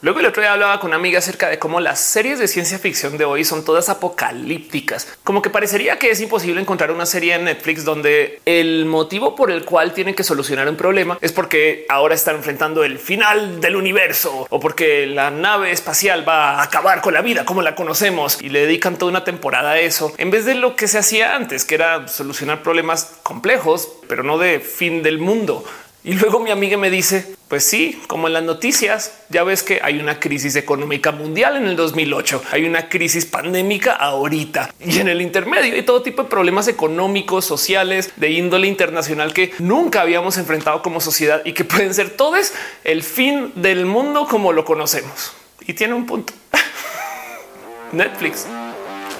Luego el otro día hablaba con una amiga acerca de cómo las series de ciencia ficción de hoy son todas apocalípticas, como que parecería que es imposible encontrar una serie en Netflix donde el motivo por el cual tienen que solucionar un problema es porque ahora están enfrentando el final del universo o porque la nave espacial va a acabar con la vida como la conocemos y le dedican toda una temporada a eso en vez de lo que se hacía antes, que era solucionar problemas complejos, pero no de fin del mundo. Y luego mi amiga me dice, pues sí, como en las noticias, ya ves que hay una crisis económica mundial en el 2008, hay una crisis pandémica ahorita y en el intermedio hay todo tipo de problemas económicos, sociales, de índole internacional que nunca habíamos enfrentado como sociedad y que pueden ser todos el fin del mundo como lo conocemos. Y tiene un punto. Netflix,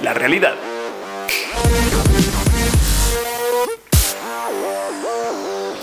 la realidad.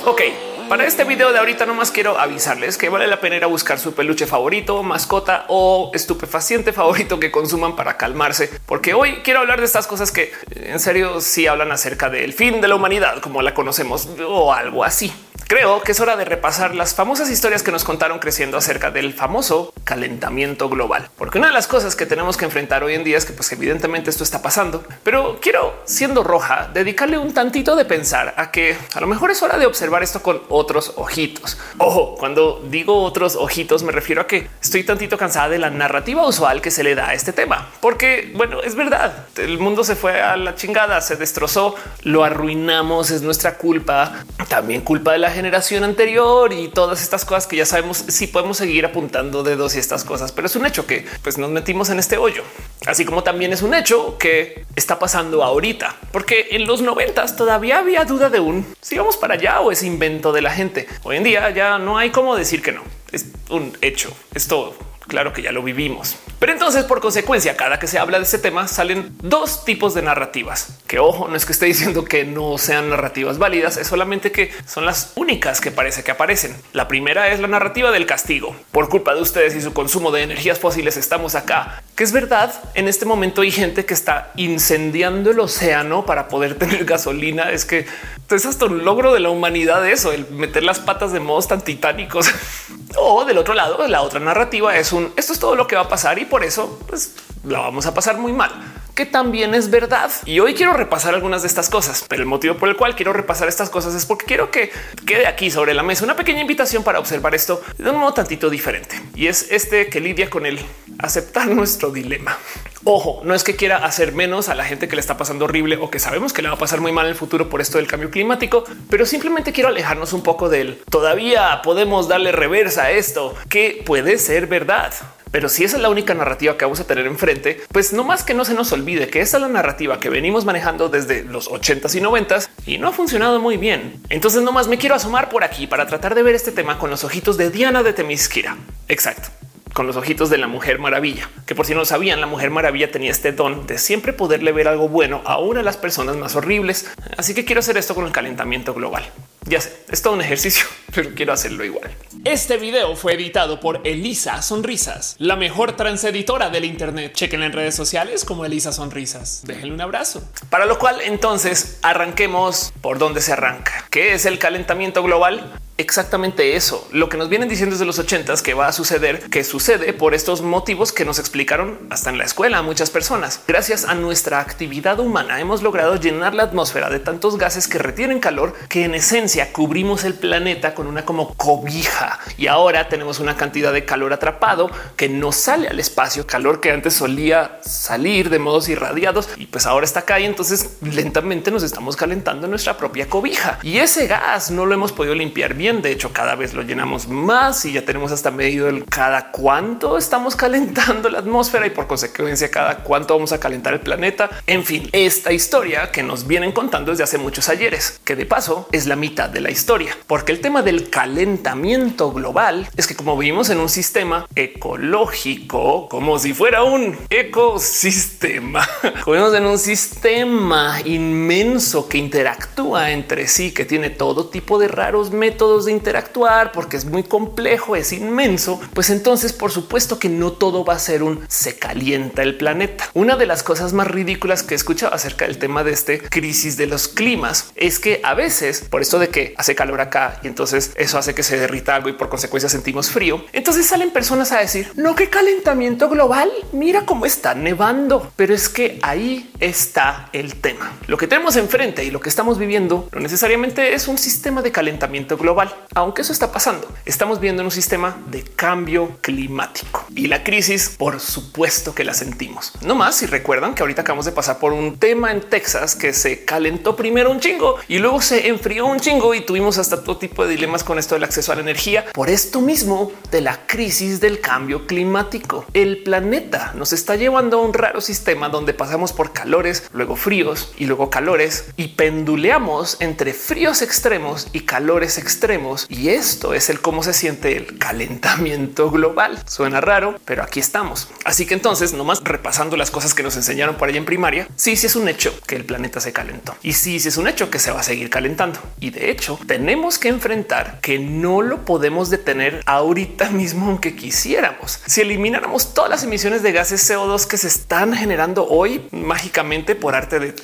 Ok, para este video de ahorita nomás quiero avisarles que vale la pena ir a buscar su peluche favorito, mascota o estupefaciente favorito que consuman para calmarse, porque hoy quiero hablar de estas cosas que en serio sí hablan acerca del fin de la humanidad como la conocemos o algo así. Creo que es hora de repasar las famosas historias que nos contaron creciendo acerca del famoso calentamiento global, porque una de las cosas que tenemos que enfrentar hoy en día es que pues evidentemente esto está pasando, pero quiero siendo roja dedicarle un tantito de pensar a que a lo mejor es hora de observar esto con otros ojitos. Ojo, cuando digo otros ojitos me refiero a que estoy tantito cansada de la narrativa usual que se le da a este tema, porque bueno, es verdad, el mundo se fue a la chingada, se destrozó, lo arruinamos, es nuestra culpa, también culpa de la generación anterior y todas estas cosas que ya sabemos si podemos seguir apuntando dedos y estas cosas, pero es un hecho que pues nos metimos en este hoyo, así como también es un hecho que está pasando ahorita, porque en los noventas todavía había duda de un si vamos para allá o es invento de la gente. Hoy en día ya no hay cómo decir que no, es un hecho, es todo. Claro que ya lo vivimos. Pero entonces, por consecuencia, cada que se habla de este tema salen dos tipos de narrativas. Que ojo, no es que esté diciendo que no sean narrativas válidas, es solamente que son las únicas que parece que aparecen. La primera es la narrativa del castigo. Por culpa de ustedes y su consumo de energías fósiles estamos acá. Que es verdad, en este momento hay gente que está incendiando el océano para poder tener gasolina. Es que es hasta un logro de la humanidad eso, el meter las patas de modos tan titánicos. o del otro lado, la otra narrativa es un esto es todo lo que va a pasar y por eso pues, la vamos a pasar muy mal que también es verdad. Y hoy quiero repasar algunas de estas cosas, pero el motivo por el cual quiero repasar estas cosas es porque quiero que quede aquí sobre la mesa una pequeña invitación para observar esto de un modo tantito diferente. Y es este que lidia con el aceptar nuestro dilema. Ojo, no es que quiera hacer menos a la gente que le está pasando horrible o que sabemos que le va a pasar muy mal en el futuro por esto del cambio climático, pero simplemente quiero alejarnos un poco del todavía podemos darle reversa a esto que puede ser verdad. Pero si esa es la única narrativa que vamos a tener enfrente, pues no más que no se nos olvide que esa es la narrativa que venimos manejando desde los 80s y 90s y no ha funcionado muy bien. Entonces no más me quiero asomar por aquí para tratar de ver este tema con los ojitos de Diana de Temisquira. Exacto con los ojitos de la Mujer Maravilla, que por si no sabían, la Mujer Maravilla tenía este don de siempre poderle ver algo bueno a una de las personas más horribles. Así que quiero hacer esto con el calentamiento global. Ya sé, es todo un ejercicio, pero quiero hacerlo igual. Este video fue editado por Elisa Sonrisas, la mejor transeditora del Internet. Chequen en redes sociales como Elisa Sonrisas. Déjenle un abrazo. Para lo cual, entonces arranquemos por donde se arranca. ¿Qué es el calentamiento global? exactamente eso. Lo que nos vienen diciendo desde los ochentas que va a suceder, que sucede por estos motivos que nos explicaron hasta en la escuela a muchas personas. Gracias a nuestra actividad humana hemos logrado llenar la atmósfera de tantos gases que retienen calor que en esencia cubrimos el planeta con una como cobija y ahora tenemos una cantidad de calor atrapado que no sale al espacio, calor que antes solía salir de modos irradiados y pues ahora está acá y entonces lentamente nos estamos calentando nuestra propia cobija. Y ese gas no lo hemos podido limpiar bien. De hecho, cada vez lo llenamos más y ya tenemos hasta medido el cada cuánto estamos calentando la atmósfera y por consecuencia cada cuánto vamos a calentar el planeta. En fin, esta historia que nos vienen contando desde hace muchos ayeres, que de paso es la mitad de la historia, porque el tema del calentamiento global es que como vivimos en un sistema ecológico, como si fuera un ecosistema, sistema. Jugamos en un sistema inmenso que interactúa entre sí, que tiene todo tipo de raros métodos de interactuar porque es muy complejo, es inmenso. Pues entonces, por supuesto que no todo va a ser un se calienta el planeta. Una de las cosas más ridículas que he escuchado acerca del tema de este crisis de los climas es que a veces por esto de que hace calor acá y entonces eso hace que se derrita algo y por consecuencia sentimos frío. Entonces salen personas a decir no que calentamiento global. Mira cómo está nevando, pero es que ahí está el tema. Lo que tenemos enfrente y lo que estamos viviendo no necesariamente es un sistema de calentamiento global, aunque eso está pasando. Estamos viendo en un sistema de cambio climático y la crisis, por supuesto que la sentimos. No más si recuerdan que ahorita acabamos de pasar por un tema en Texas que se calentó primero un chingo y luego se enfrió un chingo y tuvimos hasta todo tipo de dilemas con esto del acceso a la energía por esto mismo de la crisis del cambio climático. El planeta nos está llevando a un raro sistema donde pasamos por calores, luego fríos y luego calores y penduleamos entre fríos extremos y calores extremos. Y esto es el cómo se siente el calentamiento global. Suena raro, pero aquí estamos. Así que entonces, nomás repasando las cosas que nos enseñaron por ahí en primaria, sí, sí es un hecho que el planeta se calentó y sí, sí es un hecho que se va a seguir calentando. Y de hecho, tenemos que enfrentar que no lo podemos detener ahorita mismo, aunque quisiéramos. Si elimináramos todas las emisiones de gases CO2 que se están generando hoy mágicamente por arte de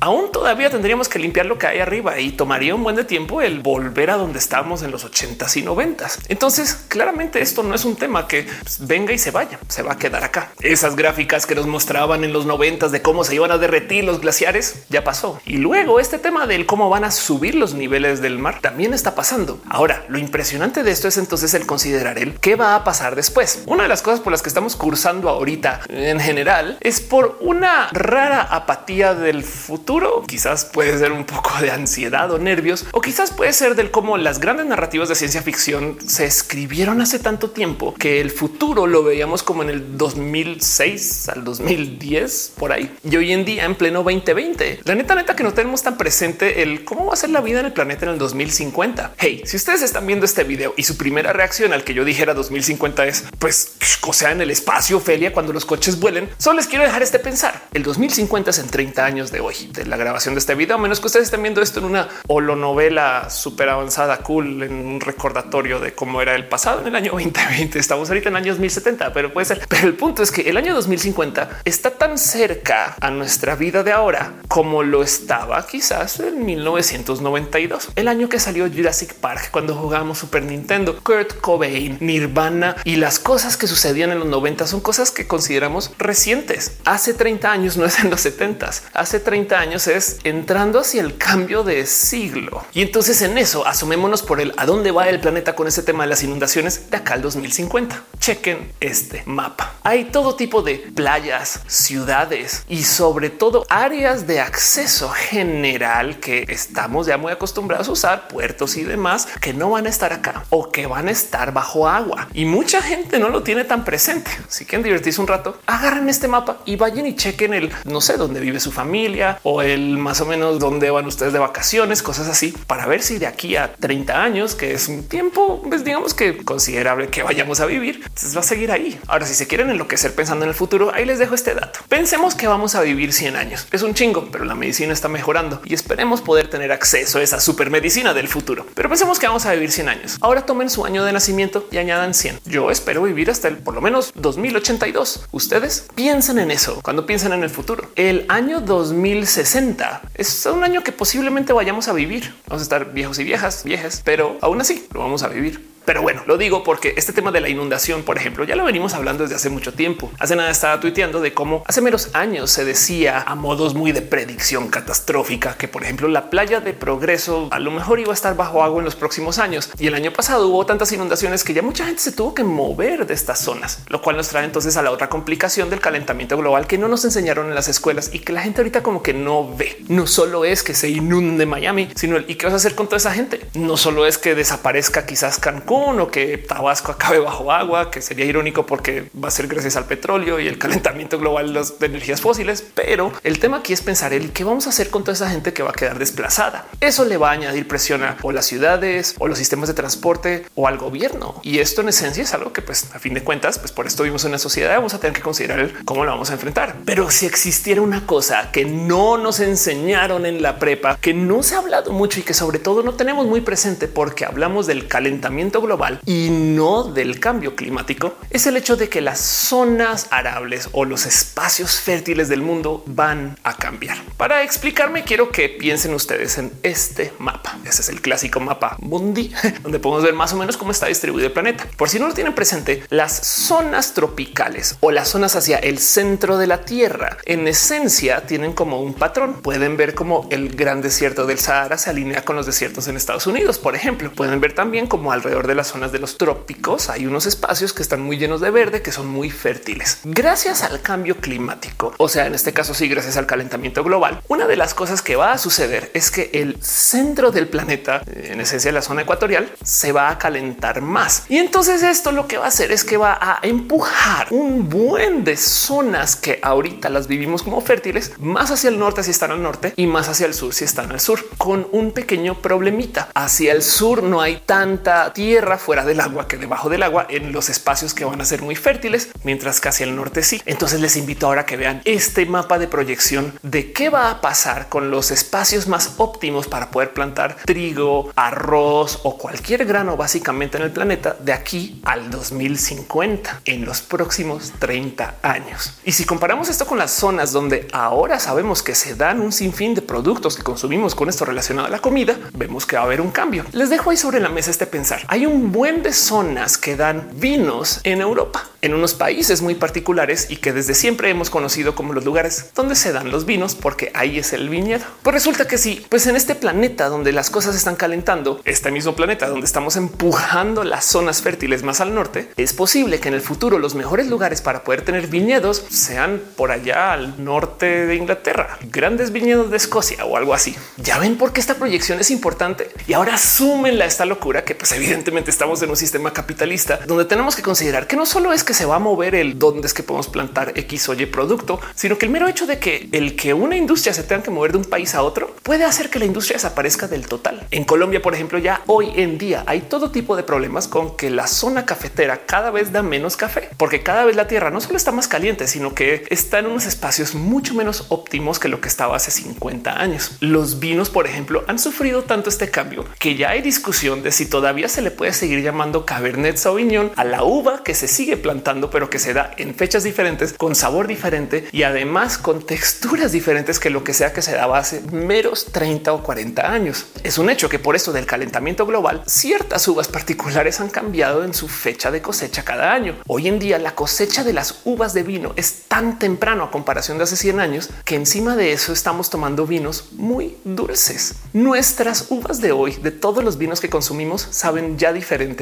Aún todavía tendríamos que limpiar lo que hay arriba y tomaría un buen de tiempo el volver a donde estábamos en los 80s y 90s. Entonces, claramente esto no es un tema que pues, venga y se vaya, se va a quedar acá. Esas gráficas que nos mostraban en los 90s de cómo se iban a derretir los glaciares ya pasó. Y luego este tema del cómo van a subir los niveles del mar también está pasando. Ahora, lo impresionante de esto es entonces el considerar el qué va a pasar después. Una de las cosas por las que estamos cursando ahorita en general es por una rara apatía del futuro. Quizás puede ser un poco de ansiedad o nervios, o quizás puede ser del cómo las grandes narrativas de ciencia ficción se escribieron hace tanto tiempo que el futuro lo veíamos como en el 2006 al 2010 por ahí. Y hoy en día en pleno 2020, la neta neta que no tenemos tan presente el cómo va a ser la vida en el planeta en el 2050. Hey, si ustedes están viendo este video y su primera reacción al que yo dijera 2050 es pues o sea en el espacio Ophelia cuando los coches vuelen, solo les quiero dejar este pensar. El 2050 es en 30 años de hoy de la grabación de este video, a menos que ustedes estén viendo esto en una holonovela súper avanzada, cool, en un recordatorio de cómo era el pasado en el año 2020. Estamos ahorita en el año 2070, pero puede ser. Pero el punto es que el año 2050 está tan cerca a nuestra vida de ahora como lo estaba quizás en 1992, el año que salió Jurassic Park, cuando jugábamos Super Nintendo, Kurt Cobain, Nirvana y las cosas que sucedían en los 90 son cosas que consideramos recientes. Hace 30 años no es en los 70, hace 30 años es entrando hacia el cambio de siglo. Y entonces en eso asumémonos por el a dónde va el planeta con ese tema de las inundaciones de acá al 2050. Chequen este mapa. Hay todo tipo de playas, ciudades y sobre todo áreas de acceso general que estamos ya muy acostumbrados a usar, puertos y demás que no van a estar acá o que van a estar bajo agua. Y mucha gente no lo tiene tan presente. Si quieren divertirse un rato, agarren este mapa y vayan y chequen el no sé dónde vive su familia o el más o menos dónde van ustedes de vacaciones, cosas así, para ver si de aquí a 30 años, que es un tiempo, pues digamos que considerable que vayamos a vivir, entonces va a seguir ahí. Ahora, si se quieren enloquecer pensando en el futuro, ahí les dejo este dato. Pensemos que vamos a vivir 100 años. Es un chingo, pero la medicina está mejorando y esperemos poder tener acceso a esa super medicina del futuro. Pero pensemos que vamos a vivir 100 años. Ahora tomen su año de nacimiento y añadan 100. Yo espero vivir hasta el por lo menos 2082. Ustedes piensen en eso cuando piensan en el futuro. El año 2060 es un año que posiblemente vayamos a vivir. Vamos a estar viejos y viejas, viejas, pero aún así lo vamos a vivir. Pero bueno, lo digo porque este tema de la inundación, por ejemplo, ya lo venimos hablando desde hace mucho tiempo. Hace nada estaba tuiteando de cómo hace menos años se decía a modos muy de predicción catastrófica que, por ejemplo, la playa de progreso a lo mejor iba a estar bajo agua en los próximos años. Y el año pasado hubo tantas inundaciones que ya mucha gente se tuvo que mover de estas zonas, lo cual nos trae entonces a la otra complicación del calentamiento global que no nos enseñaron en las escuelas y que la gente ahorita como que no ve. No solo es que se inunde Miami, sino el y qué vas a hacer con toda esa gente. No solo es que desaparezca quizás Cancún Cancún o que Tabasco acabe bajo agua, que sería irónico porque va a ser gracias al petróleo y el calentamiento global de energías fósiles. Pero el tema aquí es pensar el qué vamos a hacer con toda esa gente que va a quedar desplazada. Eso le va a añadir presión a las ciudades o los sistemas de transporte o al gobierno. Y esto en esencia es algo que pues a fin de cuentas, pues por esto vivimos en una sociedad, vamos a tener que considerar cómo lo vamos a enfrentar. Pero si existiera una cosa que no nos enseñaron en la prepa, que no se ha hablado mucho y que sobre todo no tenemos muy presente porque hablamos del calentamiento global y no del cambio climático, es el hecho de que las zonas arables o los espacios fértiles del mundo van a cambiar. Para explicarme, quiero que piensen ustedes en este mapa. Ese es el clásico mapa mundi, donde podemos ver más o menos cómo está distribuido el planeta. Por si no lo tienen presente, las zonas tropicales o las zonas hacia el centro de la Tierra, en esencia tienen como un patrón. Pueden ver como el gran desierto del Sahara se alinea con los desiertos en Estados Unidos, por ejemplo. Pueden ver también como alrededor de las zonas de los trópicos hay unos espacios que están muy llenos de verde, que son muy fértiles. Gracias al cambio climático, o sea, en este caso sí, gracias al calentamiento global, una de las cosas que va a suceder es que el centro del planeta, en esencia la zona ecuatorial, se va a calentar más. Y entonces esto lo que va a hacer es que va a empujar un buen de zonas que ahorita las vivimos como fértiles más hacia el norte si están al norte y más hacia el sur si están al sur, con un pequeño problemita. Hacia el sur no hay tanta tierra fuera del agua que debajo del agua en los espacios que van a ser muy fértiles, mientras que hacia el norte sí. Entonces les invito ahora a que vean este mapa de proyección de qué va a pasar con los espacios más óptimos para poder plantar trigo, arroz o cualquier grano básicamente en el planeta de aquí al 2050 en los próximos 30 años. Y si comparamos esto con las zonas donde ahora sabemos que se dan un sinfín de productos que consumimos con esto relacionado a la comida, vemos que va a haber un cambio. Les dejo ahí sobre la mesa este pensar. Hay un buen de zonas que dan vinos en Europa en unos países muy particulares y que desde siempre hemos conocido como los lugares donde se dan los vinos, porque ahí es el viñedo. Pues resulta que sí, pues en este planeta donde las cosas están calentando, este mismo planeta donde estamos empujando las zonas fértiles más al norte, es posible que en el futuro los mejores lugares para poder tener viñedos sean por allá al norte de Inglaterra, grandes viñedos de Escocia o algo así. Ya ven por qué esta proyección es importante y ahora súmenla esta locura que pues evidentemente estamos en un sistema capitalista donde tenemos que considerar que no solo es que se va a mover el dónde es que podemos plantar X o Y producto, sino que el mero hecho de que el que una industria se tenga que mover de un país a otro puede hacer que la industria desaparezca del total. En Colombia, por ejemplo, ya hoy en día hay todo tipo de problemas con que la zona cafetera cada vez da menos café, porque cada vez la tierra no solo está más caliente, sino que está en unos espacios mucho menos óptimos que lo que estaba hace 50 años. Los vinos, por ejemplo, han sufrido tanto este cambio que ya hay discusión de si todavía se le puede seguir llamando Cabernet Sauvignon a la uva que se sigue plantando pero que se da en fechas diferentes, con sabor diferente y además con texturas diferentes que lo que sea que se daba hace meros 30 o 40 años. Es un hecho que por eso del calentamiento global, ciertas uvas particulares han cambiado en su fecha de cosecha cada año. Hoy en día la cosecha de las uvas de vino es tan temprano a comparación de hace 100 años que encima de eso estamos tomando vinos muy dulces. Nuestras uvas de hoy, de todos los vinos que consumimos, saben ya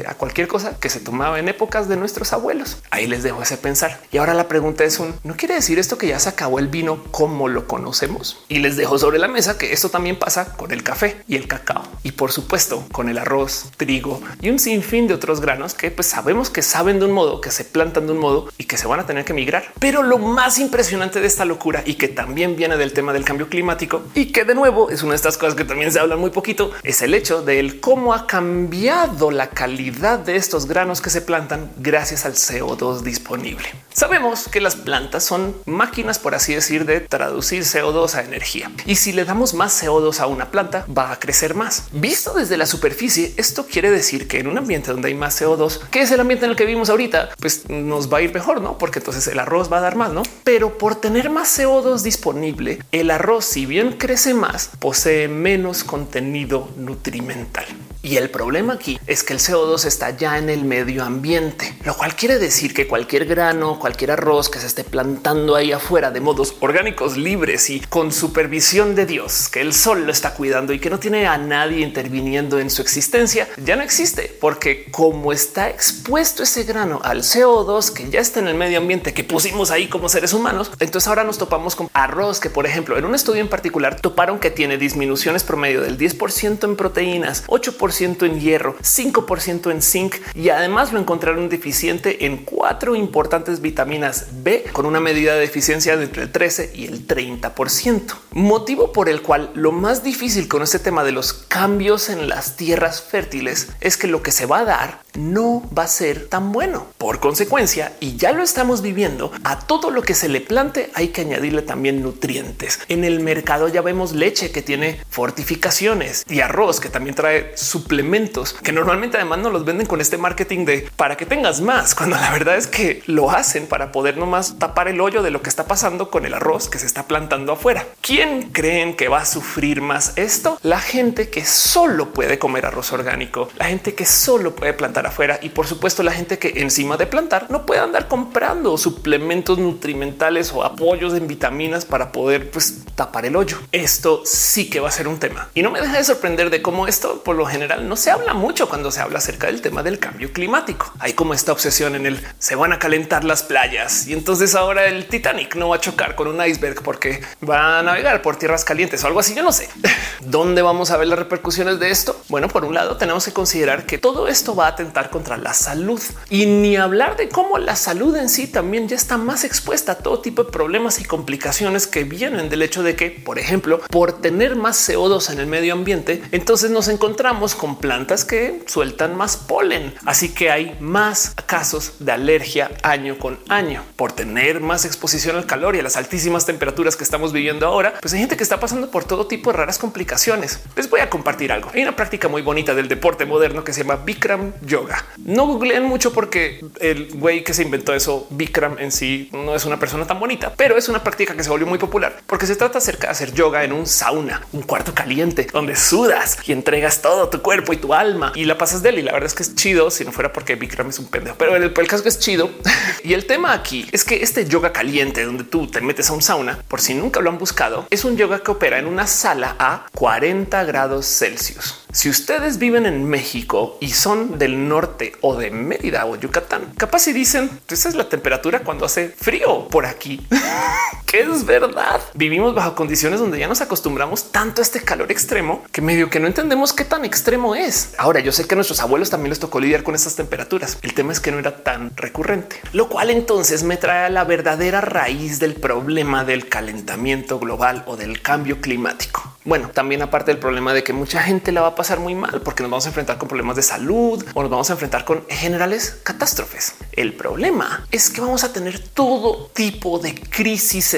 a cualquier cosa que se tomaba en épocas de nuestros abuelos. Ahí les dejo ese pensar. Y ahora la pregunta es un no quiere decir esto que ya se acabó el vino como lo conocemos. Y les dejo sobre la mesa que esto también pasa con el café y el cacao y por supuesto con el arroz, trigo y un sinfín de otros granos que pues sabemos que saben de un modo, que se plantan de un modo y que se van a tener que migrar. Pero lo más impresionante de esta locura y que también viene del tema del cambio climático y que de nuevo es una de estas cosas que también se habla muy poquito es el hecho del cómo ha cambiado la calidad de estos granos que se plantan gracias al CO2 disponible. Sabemos que las plantas son máquinas, por así decir, de traducir CO2 a energía. Y si le damos más CO2 a una planta, va a crecer más. Visto desde la superficie, esto quiere decir que en un ambiente donde hay más CO2, que es el ambiente en el que vivimos ahorita, pues nos va a ir mejor, ¿no? Porque entonces el arroz va a dar más, ¿no? Pero por tener más CO2 disponible, el arroz, si bien crece más, posee menos contenido nutrimental. Y el problema aquí es que el CO2 está ya en el medio ambiente, lo cual quiere decir que cualquier grano, cualquier arroz que se esté plantando ahí afuera de modos orgánicos libres y con supervisión de Dios, que el sol lo está cuidando y que no tiene a nadie interviniendo en su existencia, ya no existe, porque como está expuesto ese grano al CO2 que ya está en el medio ambiente que pusimos ahí como seres humanos, entonces ahora nos topamos con arroz que, por ejemplo, en un estudio en particular toparon que tiene disminuciones promedio del 10% en proteínas, 8% en hierro, 5% en zinc y además lo encontraron deficiente en cuatro importantes vitaminas B con una medida de eficiencia de entre el 13 y el 30%. Motivo por el cual lo más difícil con este tema de los cambios en las tierras fértiles es que lo que se va a dar no va a ser tan bueno. Por consecuencia, y ya lo estamos viviendo, a todo lo que se le plante hay que añadirle también nutrientes. En el mercado ya vemos leche que tiene fortificaciones y arroz que también trae suplementos que normalmente además no los venden con este marketing de para que tengas más, cuando la verdad es que lo hacen para poder nomás tapar el hoyo de lo que está pasando con el arroz que se está plantando afuera. ¿Quién creen que va a sufrir más esto? La gente que solo puede comer arroz orgánico, la gente que solo puede plantar afuera y por supuesto la gente que encima de plantar no puede andar comprando suplementos nutrimentales o apoyos en vitaminas para poder pues, tapar el hoyo. Esto sí que va a ser un tema y no me deja de sorprender de cómo esto por lo general no se habla mucho cuando se habla acerca del tema del cambio climático. Hay como esta obsesión en el se van a calentar las playas y entonces ahora el Titanic no va a chocar con un iceberg porque va a navegar por tierras calientes o algo así. Yo no sé dónde vamos a ver las repercusiones de esto. Bueno, por un lado tenemos que considerar que todo esto va a atentar contra la salud y ni hablar de cómo la salud en sí también ya está más expuesta a todo tipo de problemas y complicaciones que vienen del hecho de que, por ejemplo, por tener más CO2 en el medio ambiente, entonces nos encontramos con plantas que sueltan más polen. Así que hay más casos de alergia año con año por tener más exposición al calor y a las altísimas temperaturas que estamos viviendo ahora. Pues hay gente que está pasando por todo tipo de raras complicaciones. Les voy a compartir algo. Hay una práctica muy bonita del deporte moderno que se llama Bikram Yoga. No googleen mucho porque el güey que se inventó eso, Bikram en sí, no es una persona tan bonita, pero es una práctica que se volvió muy popular porque se trata acerca de hacer yoga en un sauna, un cuarto caliente donde sudas y entregas todo tu cuerpo y tu alma y la pasas de él. Y la verdad es que es chido si no fuera porque Bikram es un pendejo, pero el, el caso es chido. y el tema aquí es que este yoga caliente donde tú te metes a un sauna, por si nunca lo han buscado, es un yoga que opera en una sala a 40 grados Celsius. Si ustedes viven en México y son del norte o de Mérida o Yucatán, capaz si dicen esa es la temperatura cuando hace frío por aquí, que es verdad. Vivimos bajo condiciones donde ya nos acostumbramos tanto a este calor extremo que medio que no entendemos qué tan extremo es. Ahora yo sé que a nuestros abuelos también les tocó lidiar con estas temperaturas. El tema es que no era tan recurrente, lo cual entonces me trae a la verdadera raíz del problema del calentamiento global o del cambio climático. Bueno, también aparte del problema de que mucha gente la va a pasar muy mal porque nos vamos a enfrentar con problemas de salud o nos vamos a enfrentar con generales catástrofes. El problema es que vamos a tener todo tipo de crisis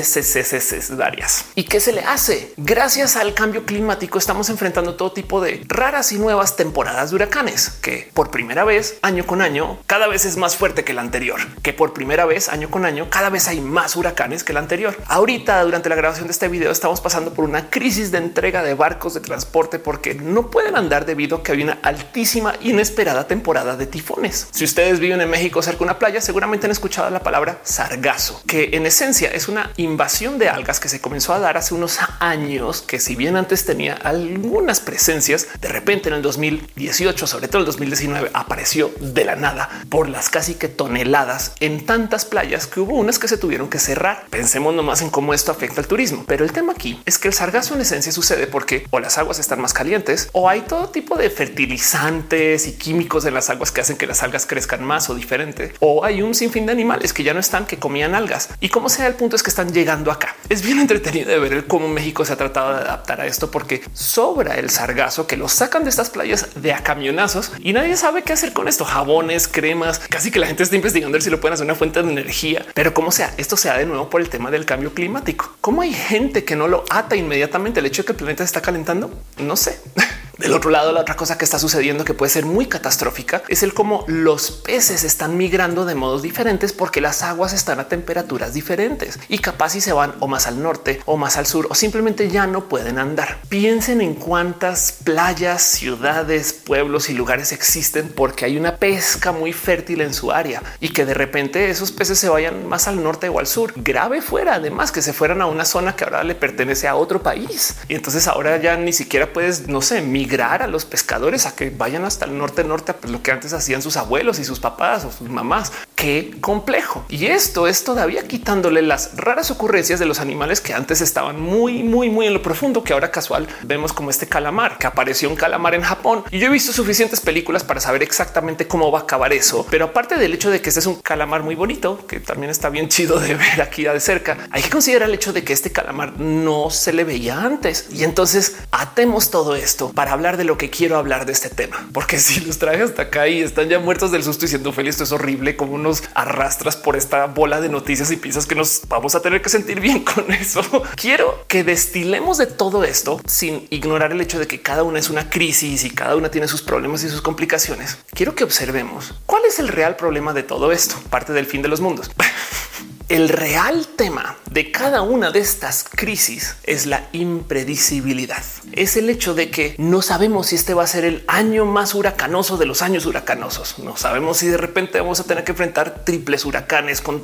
varias. ¿Y qué se le hace? Gracias al cambio climático estamos enfrentando todo tipo de raras y nuevas temporadas de huracanes que por primera vez año con año cada vez es más fuerte que el anterior, que por primera vez año con año cada vez hay más huracanes que el anterior. Ahorita durante la grabación de este video estamos pasando por una crisis de entrega de barcos de transporte porque no pueden andar debido a que hay una altísima inesperada temporada de tifones. Si ustedes viven en México cerca de una playa, seguramente han escuchado la palabra sargazo, que en esencia es una invasión de algas que se comenzó a dar hace unos años, que si bien antes tenía algunas presencias, de repente en el 2018, sobre todo el 2019, apareció de la nada por las casi que toneladas en tantas playas que hubo unas que se tuvieron que cerrar. Pensemos nomás en cómo esto afecta al turismo. Pero el tema aquí es que el sargazo en esencia es sucede porque o las aguas están más calientes o hay todo tipo de fertilizantes y químicos en las aguas que hacen que las algas crezcan más o diferente. O hay un sinfín de animales que ya no están, que comían algas. Y como sea, el punto es que están llegando acá. Es bien entretenido de ver cómo México se ha tratado de adaptar a esto porque sobra el sargazo que lo sacan de estas playas de a camionazos y nadie sabe qué hacer con esto. Jabones, cremas, casi que la gente está investigando si lo pueden hacer una fuente de energía. Pero como sea, esto se da de nuevo por el tema del cambio climático. Cómo hay gente que no lo ata inmediatamente el hecho de que el planeta está calentando? No sé. Del otro lado, la otra cosa que está sucediendo que puede ser muy catastrófica es el cómo los peces están migrando de modos diferentes porque las aguas están a temperaturas diferentes y capaz si se van o más al norte o más al sur o simplemente ya no pueden andar. Piensen en cuántas playas, ciudades, pueblos y lugares existen porque hay una pesca muy fértil en su área y que de repente esos peces se vayan más al norte o al sur. Grave fuera, además que se fueran a una zona que ahora le pertenece a otro país entonces ahora ya ni siquiera puedes, no sé, migrar a los pescadores a que vayan hasta el norte, norte, pues lo que antes hacían sus abuelos y sus papás o sus mamás. Qué complejo. Y esto es todavía quitándole las raras ocurrencias de los animales que antes estaban muy, muy, muy en lo profundo, que ahora casual vemos como este calamar que apareció un calamar en Japón. Y yo he visto suficientes películas para saber exactamente cómo va a acabar eso. Pero aparte del hecho de que este es un calamar muy bonito, que también está bien chido de ver aquí de cerca, hay que considerar el hecho de que este calamar no se le veía antes. Y entonces atemos todo esto para hablar de lo que quiero hablar de este tema, porque si los traje hasta acá y están ya muertos del susto diciendo feliz, esto es horrible, como nos arrastras por esta bola de noticias y piensas que nos vamos a tener que sentir bien con eso. Quiero que destilemos de todo esto sin ignorar el hecho de que cada una es una crisis y cada una tiene sus problemas y sus complicaciones. Quiero que observemos cuál es el real problema de todo esto, parte del fin de los mundos. El real tema de cada una de estas crisis es la impredecibilidad. Es el hecho de que no sabemos si este va a ser el año más huracanoso de los años huracanosos. No sabemos si de repente vamos a tener que enfrentar triples huracanes con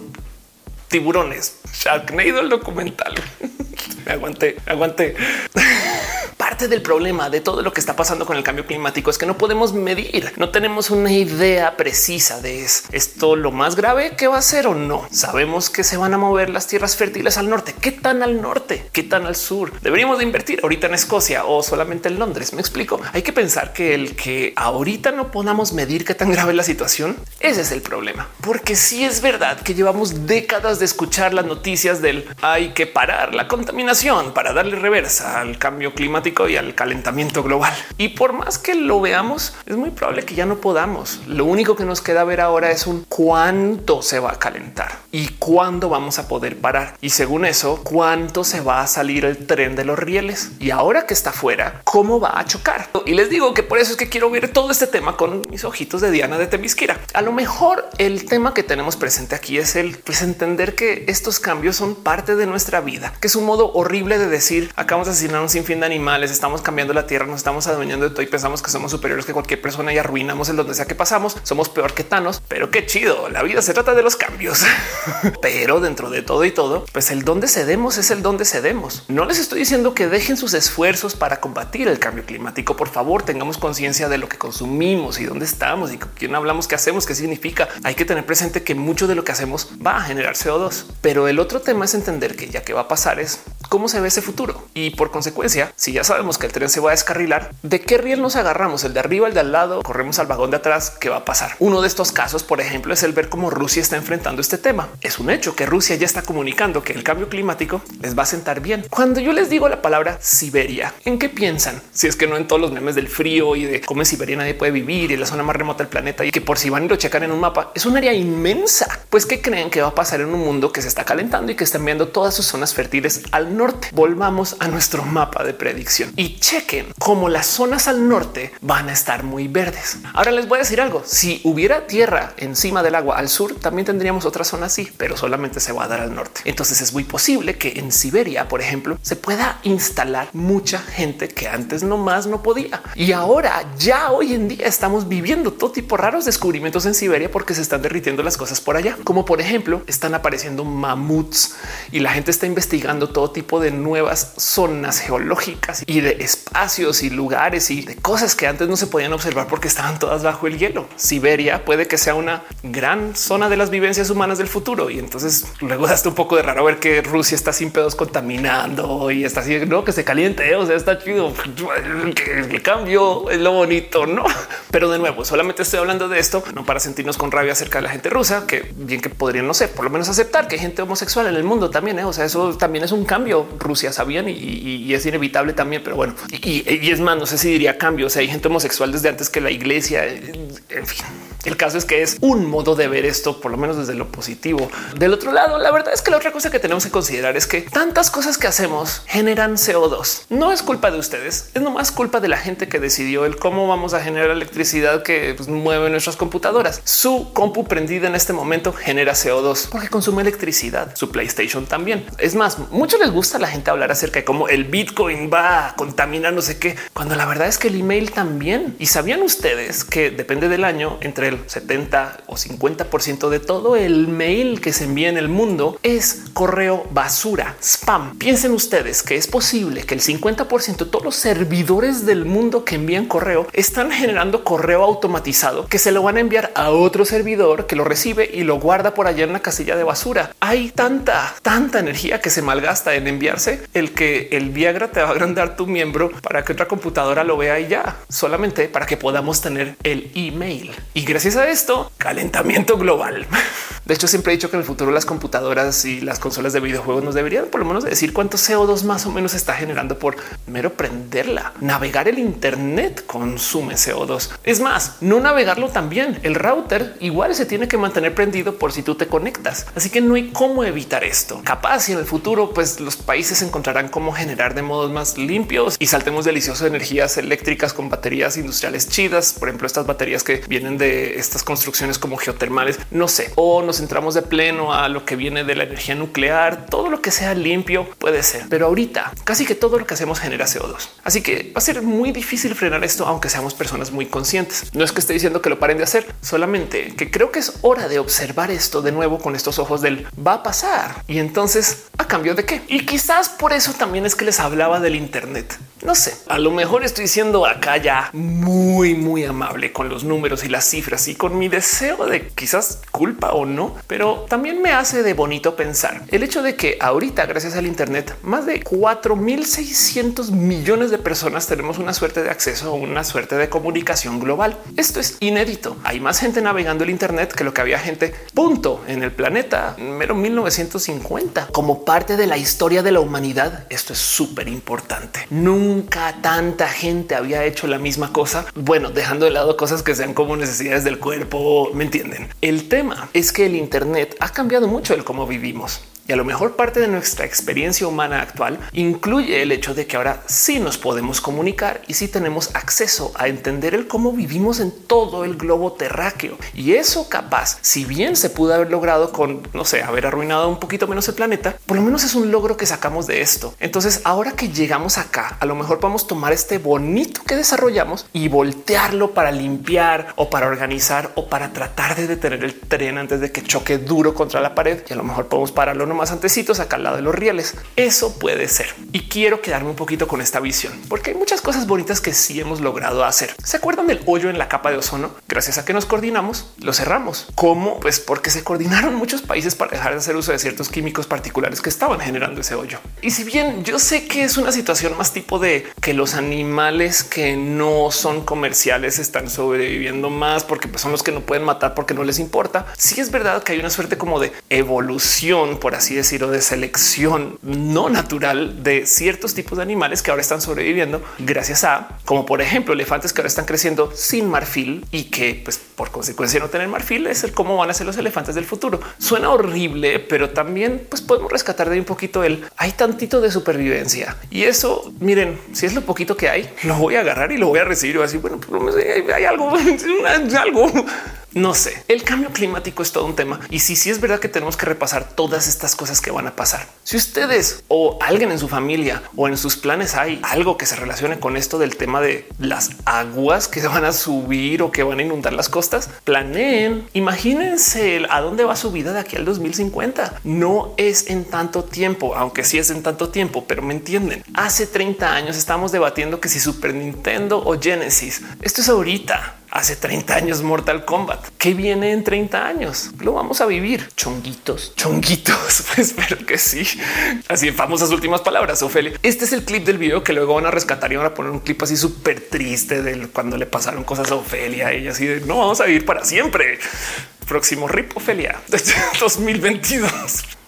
tiburones. Sharknado el documental. me aguanté, me aguanté. Parte del problema de todo lo que está pasando con el cambio climático es que no podemos medir, no tenemos una idea precisa de esto lo más grave que va a ser o no. Sabemos que se van a mover las tierras fértiles al norte. ¿Qué tan al norte? ¿Qué tan al sur? Deberíamos de invertir ahorita en Escocia o solamente en Londres. Me explico. Hay que pensar que el que ahorita no podamos medir qué tan grave es la situación, ese es el problema. Porque si es verdad que llevamos décadas de escuchar las noticias del hay que parar la contaminación para darle reversa al cambio climático y al calentamiento global. Y por más que lo veamos, es muy probable que ya no podamos. Lo único que nos queda ver ahora es un cuánto se va a calentar y cuándo vamos a poder parar. Y según eso, cuánto se va a salir el tren de los rieles. Y ahora que está fuera, cómo va a chocar. Y les digo que por eso es que quiero ver todo este tema con mis ojitos de Diana de Temisquira. A lo mejor el tema que tenemos presente aquí es el pues entender que estos cambios son parte de nuestra vida, que es un modo horrible de decir acabamos de asesinar un sinfín de animales les estamos cambiando la tierra, nos estamos adueñando de todo y pensamos que somos superiores que cualquier persona y arruinamos el donde sea que pasamos. Somos peor que Thanos, pero qué chido. La vida se trata de los cambios, pero dentro de todo y todo, pues el donde cedemos es el donde cedemos. No les estoy diciendo que dejen sus esfuerzos para combatir el cambio climático. Por favor, tengamos conciencia de lo que consumimos y dónde estamos y con quién hablamos, qué hacemos, qué significa. Hay que tener presente que mucho de lo que hacemos va a generar CO2, pero el otro tema es entender que ya que va a pasar es cómo se ve ese futuro y por consecuencia, si ya sabemos que el tren se va a descarrilar, ¿de qué riel nos agarramos? ¿El de arriba, el de al lado? ¿Corremos al vagón de atrás? ¿Qué va a pasar? Uno de estos casos, por ejemplo, es el ver cómo Rusia está enfrentando este tema. Es un hecho que Rusia ya está comunicando que el cambio climático les va a sentar bien. Cuando yo les digo la palabra Siberia, ¿en qué piensan? Si es que no en todos los memes del frío y de cómo en Siberia nadie puede vivir y la zona más remota del planeta y que por si van y lo checan en un mapa es un área inmensa. Pues que creen que va a pasar en un mundo que se está calentando y que está enviando todas sus zonas fértiles al. Volvamos a nuestro mapa de predicción y chequen cómo las zonas al norte van a estar muy verdes. Ahora les voy a decir algo. Si hubiera tierra encima del agua al sur, también tendríamos otra zona así, pero solamente se va a dar al norte. Entonces es muy posible que en Siberia, por ejemplo, se pueda instalar mucha gente que antes no más no podía. Y ahora ya hoy en día estamos viviendo todo tipo de raros descubrimientos en Siberia porque se están derritiendo las cosas por allá. Como por ejemplo, están apareciendo mamuts y la gente está investigando todo tipo de nuevas zonas geológicas y de espacios y lugares y de cosas que antes no se podían observar porque estaban todas bajo el hielo. Siberia puede que sea una gran zona de las vivencias humanas del futuro. Y entonces luego da un poco de raro ver que Rusia está sin pedos contaminando y está así, no que se caliente. O sea, está chido que el cambio es lo bonito, no? Pero de nuevo, solamente estoy hablando de esto no para sentirnos con rabia acerca de la gente rusa, que bien que podrían, no sé, por lo menos aceptar que hay gente homosexual en el mundo también. ¿eh? O sea, eso también es un cambio Rusia sabían y, es inevitable también, pero bueno, y, es más, no sé si diría cambio, o sea, hay gente homosexual desde antes que la iglesia, en fin. El caso es que es un modo de ver esto, por lo menos desde lo positivo. Del otro lado, la verdad es que la otra cosa que tenemos que considerar es que tantas cosas que hacemos generan CO2. No es culpa de ustedes, es nomás culpa de la gente que decidió el cómo vamos a generar electricidad que pues, mueve nuestras computadoras. Su compu prendida en este momento genera CO2 porque consume electricidad. Su PlayStation también. Es más, mucho les gusta a la gente hablar acerca de cómo el Bitcoin va a contaminar no sé qué, cuando la verdad es que el email también. Y sabían ustedes que depende del año entre el 70 o 50 por ciento de todo el mail que se envía en el mundo es correo basura, spam. Piensen ustedes que es posible que el 50 por ciento de todos los servidores del mundo que envían correo están generando correo automatizado que se lo van a enviar a otro servidor que lo recibe y lo guarda por allá en la casilla de basura. Hay tanta, tanta energía que se malgasta en enviarse el que el Viagra te va a agrandar tu miembro para que otra computadora lo vea y ya solamente para que podamos tener el email. Y gracias a esto, calentamiento global. De hecho, siempre he dicho que en el futuro las computadoras y las consolas de videojuegos nos deberían por lo menos decir cuánto CO2 más o menos está generando por mero prenderla. Navegar el Internet consume CO2. Es más, no navegarlo también. El router igual se tiene que mantener prendido por si tú te conectas. Así que no hay cómo evitar esto. Capaz y en el futuro, pues los países encontrarán cómo generar de modos más limpios y saltemos deliciosos energías eléctricas con baterías industriales chidas. Por ejemplo, estas baterías que vienen de estas construcciones como geotermales, no sé, o nos centramos de pleno a lo que viene de la energía nuclear, todo lo que sea limpio puede ser. Pero ahorita casi que todo lo que hacemos genera CO2. Así que va a ser muy difícil frenar esto, aunque seamos personas muy conscientes. No es que esté diciendo que lo paren de hacer, solamente que creo que es hora de observar esto de nuevo con estos ojos del va a pasar. Y entonces, ¿a cambio de qué? Quizás por eso también es que les hablaba del Internet. No sé, a lo mejor estoy siendo acá ya muy, muy amable con los números y las cifras y con mi deseo de quizás culpa o no, pero también me hace de bonito pensar el hecho de que ahorita, gracias al Internet, más de 4600 millones de personas tenemos una suerte de acceso a una suerte de comunicación global. Esto es inédito. Hay más gente navegando el Internet que lo que había gente punto en el planeta mero 1950 como parte de la historia de la humanidad. Esto es súper importante. Nunca tanta gente había hecho la misma cosa. Bueno, dejando de lado cosas que sean como necesidades del cuerpo, me entienden. El tema es que el Internet ha cambiado mucho el cómo vivimos. Y a lo mejor parte de nuestra experiencia humana actual incluye el hecho de que ahora sí nos podemos comunicar y sí tenemos acceso a entender el cómo vivimos en todo el globo terráqueo. Y eso capaz, si bien se pudo haber logrado con, no sé, haber arruinado un poquito menos el planeta, por lo menos es un logro que sacamos de esto. Entonces, ahora que llegamos acá, a lo mejor podemos tomar este bonito que desarrollamos y voltearlo para limpiar o para organizar o para tratar de detener el tren antes de que choque duro contra la pared. Y a lo mejor podemos pararlo más antecitos acá al lado de los rieles. Eso puede ser. Y quiero quedarme un poquito con esta visión, porque hay muchas cosas bonitas que sí hemos logrado hacer. ¿Se acuerdan del hoyo en la capa de ozono? Gracias a que nos coordinamos, lo cerramos. ¿Cómo? Pues porque se coordinaron muchos países para dejar de hacer uso de ciertos químicos particulares que estaban generando ese hoyo. Y si bien yo sé que es una situación más tipo de que los animales que no son comerciales están sobreviviendo más porque pues, son los que no pueden matar porque no les importa. Sí es verdad que hay una suerte como de evolución, por así decir, o de selección no natural de ciertos tipos de animales que ahora están sobreviviendo gracias a, como por ejemplo, elefantes que ahora están creciendo sin marfil y que pues por consecuencia no tener marfil es el cómo van a ser los elefantes del futuro. Suena horrible, pero también pues podemos rescatar de un poquito el hay tantito de supervivencia y eso miren, si es lo poquito que hay, lo voy a agarrar y lo voy a recibir así. Bueno, hay algo, algo no sé, el cambio climático es todo un tema y si sí, es verdad que tenemos que repasar todas estas cosas que van a pasar. Si ustedes o alguien en su familia o en sus planes hay algo que se relacione con esto del tema de las aguas que se van a subir o que van a inundar las costas, planeen, imagínense a dónde va su vida de aquí al 2050. No es en tanto tiempo, aunque sí es en tanto tiempo, pero me entienden. Hace 30 años estamos debatiendo que si Super Nintendo o Genesis, esto es ahorita hace 30 años Mortal Kombat. ¿Qué viene en 30 años? Lo vamos a vivir. Chonguitos, chonguitos. Pues espero que sí. Así en famosas últimas palabras, Ofelia. Este es el clip del video que luego van a rescatar y van a poner un clip así súper triste de cuando le pasaron cosas a Ofelia. Ella así de no vamos a vivir para siempre. Próximo RIP Ofelia 2022.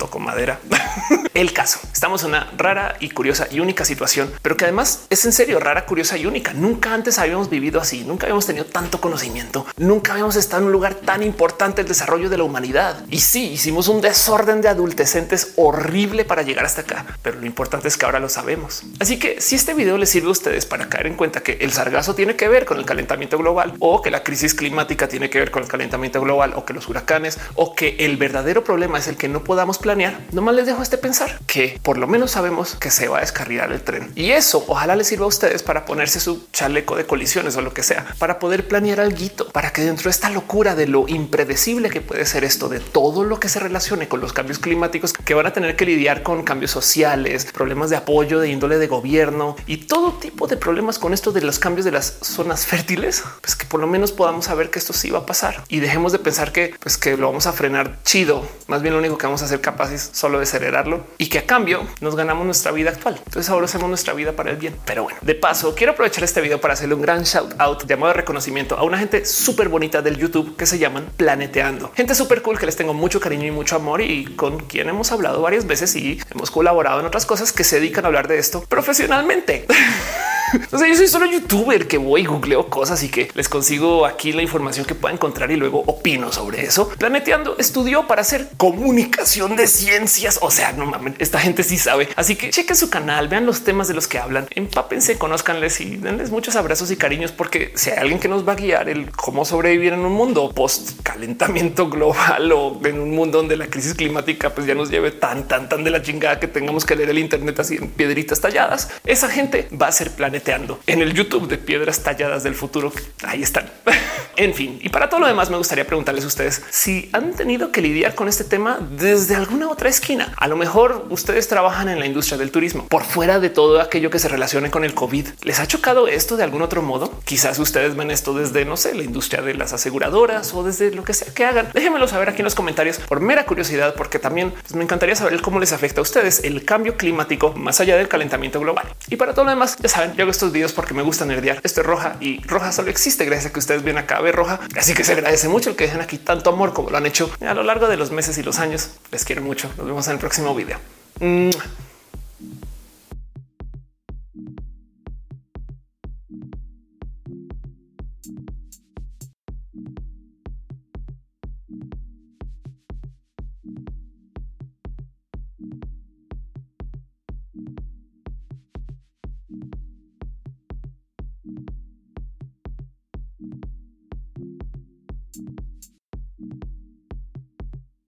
Toco madera. El caso, estamos en una rara y curiosa y única situación, pero que además es en serio rara, curiosa y única. Nunca antes habíamos vivido así, nunca habíamos tenido tanto conocimiento, nunca habíamos estado en un lugar tan importante el desarrollo de la humanidad. Y sí, hicimos un desorden de adultecentes horrible para llegar hasta acá, pero lo importante es que ahora lo sabemos. Así que si este video les sirve a ustedes para caer en cuenta que el sargazo tiene que ver con el calentamiento global o que la crisis climática tiene que ver con el calentamiento global o que los huracanes o que el verdadero problema es el que no podamos planear, nomás les dejo este pensar que por lo menos sabemos que se va a descarrilar el tren y eso ojalá les sirva a ustedes para ponerse su chaleco de colisiones o lo que sea para poder planear algo para que dentro de esta locura de lo impredecible que puede ser esto de todo lo que se relacione con los cambios climáticos que van a tener que lidiar con cambios sociales, problemas de apoyo de índole de gobierno y todo tipo de problemas con esto de los cambios de las zonas fértiles, pues que por lo menos podamos saber que esto sí va a pasar y dejemos de pensar que pues que lo vamos a frenar chido. Más bien lo único que vamos a ser capaces solo de acelerarlo y que a cambio nos ganamos nuestra vida actual. Entonces ahora hacemos nuestra vida para el bien. Pero bueno, de paso quiero aprovechar este video para hacerle un gran shout out llamado de reconocimiento a una gente súper bonita del YouTube que se llaman Planeteando. Gente súper cool que les tengo mucho cariño y mucho amor y con quien hemos hablado varias veces y hemos colaborado en otras cosas que se dedican a hablar de esto profesionalmente. Entonces yo soy solo youtuber que voy googleo cosas y que les consigo aquí la información que pueda encontrar y luego opino sobre eso. Planeteando estudió para hacer comunicación de ciencias. O sea, no mames, esta gente sí sabe. Así que chequen su canal, vean los temas de los que hablan, empápense, conozcanles y denles muchos abrazos y cariños, porque si hay alguien que nos va a guiar el cómo sobrevivir en un mundo post calentamiento global o en un mundo donde la crisis climática pues ya nos lleve tan, tan, tan de la chingada que tengamos que leer el Internet así en piedritas talladas, esa gente va a ser planeta en el YouTube de piedras talladas del futuro. Ahí están. en fin, y para todo lo demás me gustaría preguntarles a ustedes si han tenido que lidiar con este tema desde alguna otra esquina. A lo mejor ustedes trabajan en la industria del turismo por fuera de todo aquello que se relacione con el COVID. ¿Les ha chocado esto de algún otro modo? Quizás ustedes ven esto desde, no sé, la industria de las aseguradoras o desde lo que sea que hagan. Déjenmelo saber aquí en los comentarios por mera curiosidad, porque también pues, me encantaría saber cómo les afecta a ustedes el cambio climático más allá del calentamiento global. Y para todo lo demás, ya saben, yo estos videos porque me gusta nerdear. Esto es roja y roja solo existe gracias a que ustedes vienen acá a ver roja. Así que se agradece mucho el que dejen aquí tanto amor como lo han hecho a lo largo de los meses y los años. Les quiero mucho. Nos vemos en el próximo video.